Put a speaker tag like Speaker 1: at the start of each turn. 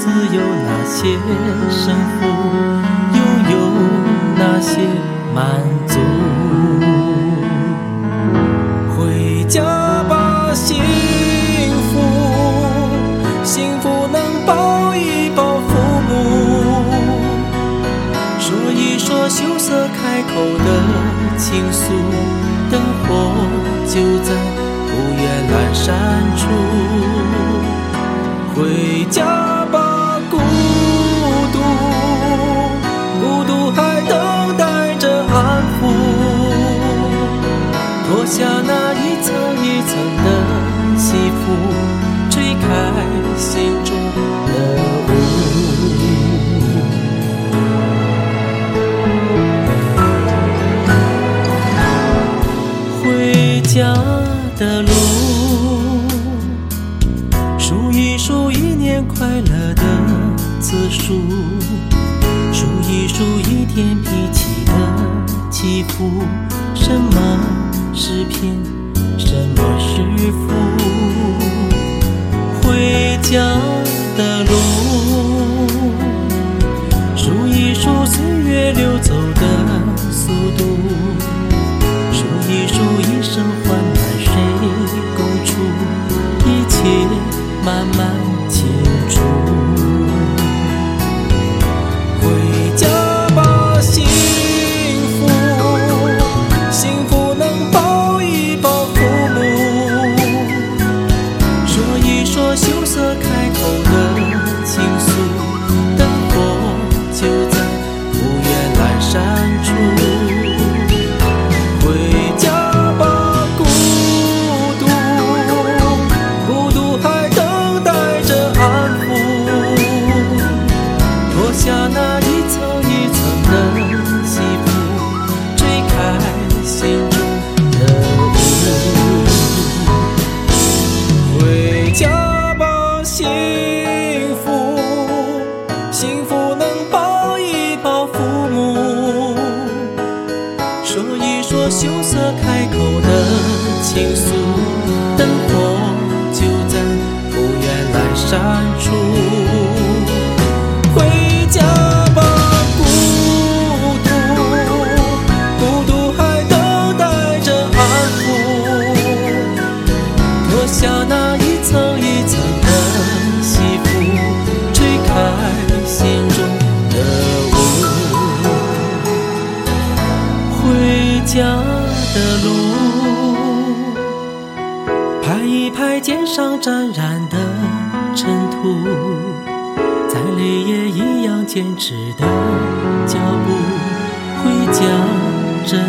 Speaker 1: 自有那些胜负，又有哪些满足？回家吧，幸福，幸福能抱一抱父母，说一说羞涩开口的情愫，灯火就在下那一层一层的西服，吹开心中的雾。回家的路，数一数一年快乐的次数，数一数一天脾气的起伏。什么是贫，什么是富？回家的路，数一数岁月流走的速度，数一数一生换来谁共处，一切慢慢下那一层一层的西服，吹开心中的雾。回家吧，幸福，幸福能抱一抱父母，说一说羞涩开口的情愫，家的路，拍一拍肩上沾染的尘土。再累也一样坚持的脚步，回家真